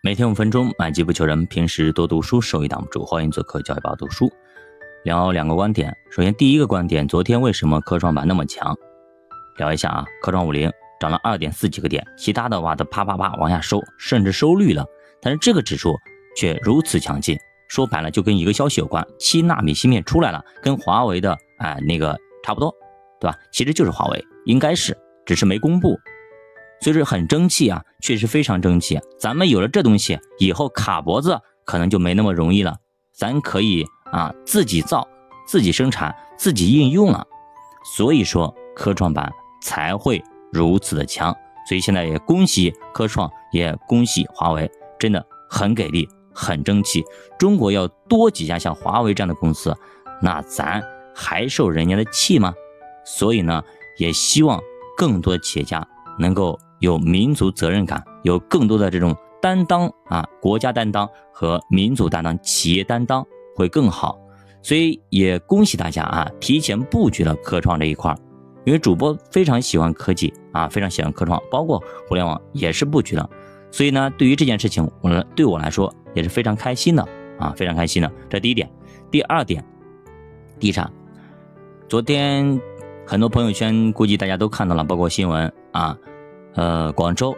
每天五分钟，买机不求人。平时多读书，收益挡不住。欢迎做客教育宝读书，聊两个观点。首先，第一个观点，昨天为什么科创板那么强？聊一下啊，科创五零涨了二点四几个点，其他的哇都啪啪啪往下收，甚至收绿了。但是这个指数却如此强劲，说白了就跟一个消息有关：七纳米芯片出来了，跟华为的哎那个差不多，对吧？其实就是华为，应该是，只是没公布。所以说很争气啊，确实非常争气。咱们有了这东西以后，卡脖子可能就没那么容易了。咱可以啊自己造、自己生产、自己应用了。所以说科创板才会如此的强。所以现在也恭喜科创，也恭喜华为，真的很给力，很争气。中国要多几家像华为这样的公司，那咱还受人家的气吗？所以呢，也希望更多企业家能够。有民族责任感，有更多的这种担当啊，国家担当和民族担当、企业担当会更好。所以也恭喜大家啊，提前布局了科创这一块儿。因为主播非常喜欢科技啊，非常喜欢科创，包括互联网也是布局的。所以呢，对于这件事情，我对我来说也是非常开心的啊，非常开心的。这第一点，第二点，地产。昨天很多朋友圈估计大家都看到了，包括新闻啊。呃，广州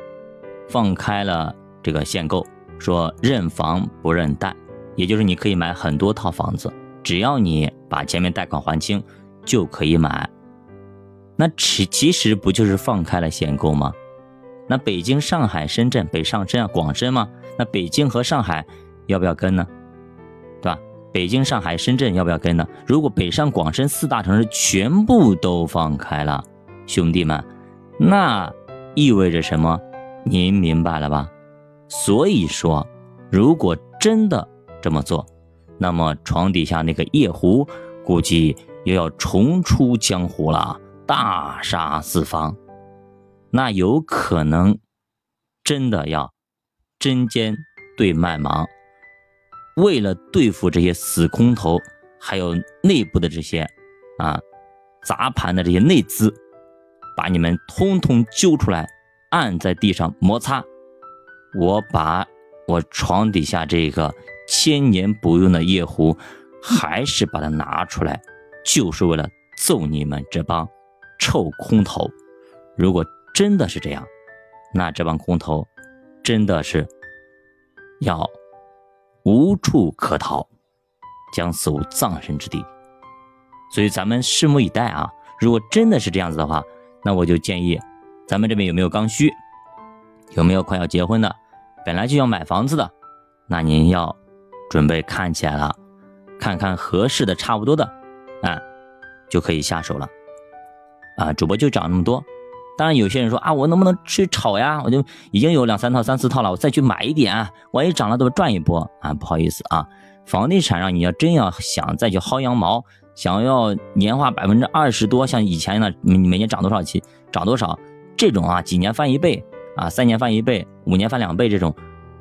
放开了这个限购，说认房不认贷，也就是你可以买很多套房子，只要你把前面贷款还清就可以买。那其其实不就是放开了限购吗？那北京、上海、深圳、北上深啊、广深吗？那北京和上海要不要跟呢？对吧？北京、上海、深圳要不要跟呢？如果北上广深四大城市全部都放开了，兄弟们，那。意味着什么？您明白了吧？所以说，如果真的这么做，那么床底下那个夜壶估计又要重出江湖了，大杀四方。那有可能真的要针尖对麦芒，为了对付这些死空头，还有内部的这些啊砸盘的这些内资。把你们通通揪出来，按在地上摩擦。我把我床底下这个千年不用的夜壶，还是把它拿出来，就是为了揍你们这帮臭空头。如果真的是这样，那这帮空头真的是要无处可逃，将死无葬身之地。所以咱们拭目以待啊！如果真的是这样子的话，那我就建议，咱们这边有没有刚需？有没有快要结婚的？本来就要买房子的，那您要准备看起来了，看看合适的、差不多的，啊，就可以下手了。啊，主播就涨那么多。当然，有些人说啊，我能不能去炒呀？我就已经有两三套、三四套了，我再去买一点，万一涨了，怎么赚一波啊！不好意思啊，房地产上你要真要想再去薅羊毛。想要年化百分之二十多，像以前呢，每每年涨多少期，涨多少，这种啊，几年翻一倍啊，三年翻一倍，五年翻两倍这种，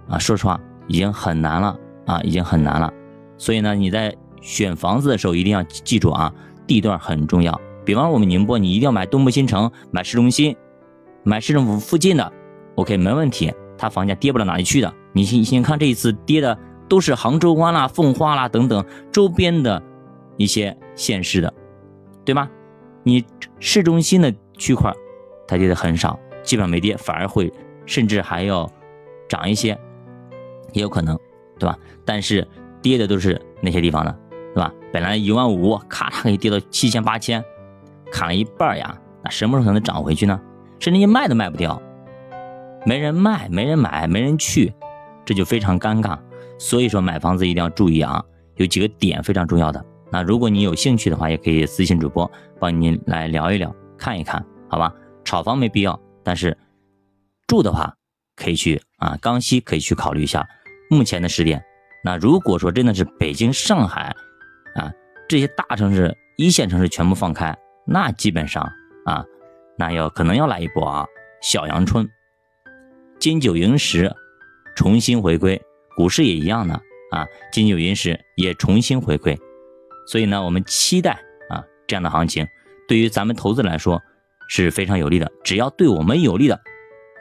啊，说实话已经很难了啊，已经很难了。所以呢，你在选房子的时候一定要记住啊，地段很重要。比方说我们宁波，你一定要买东部新城，买市中心，买市政府附近的，OK，没问题，它房价跌不到哪里去的。你先先看这一次跌的都是杭州湾啦、奉化啦等等周边的。一些县市的，对吗？你市中心的区块，它跌的很少，基本上没跌，反而会甚至还要涨一些，也有可能，对吧？但是跌的都是那些地方的，对吧？本来一万五，咔嚓可以跌到七千八千，砍了一半呀，那什么时候才能涨回去呢？甚至你卖都卖不掉，没人卖，没人买，没人去，这就非常尴尬。所以说买房子一定要注意啊，有几个点非常重要的。那如果你有兴趣的话，也可以私信主播，帮您来聊一聊，看一看，好吧？炒房没必要，但是住的话可以去啊，刚需可以去考虑一下。目前的时点，那如果说真的是北京、上海啊这些大城市、一线城市全部放开，那基本上啊，那要可能要来一波啊小阳春，金九银十重新回归，股市也一样的啊，金九银十也重新回归。所以呢，我们期待啊这样的行情，对于咱们投资来说是非常有利的。只要对我们有利的，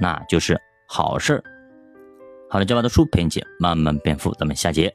那就是好事。好了，今晚的书陪你慢慢变富，咱们下节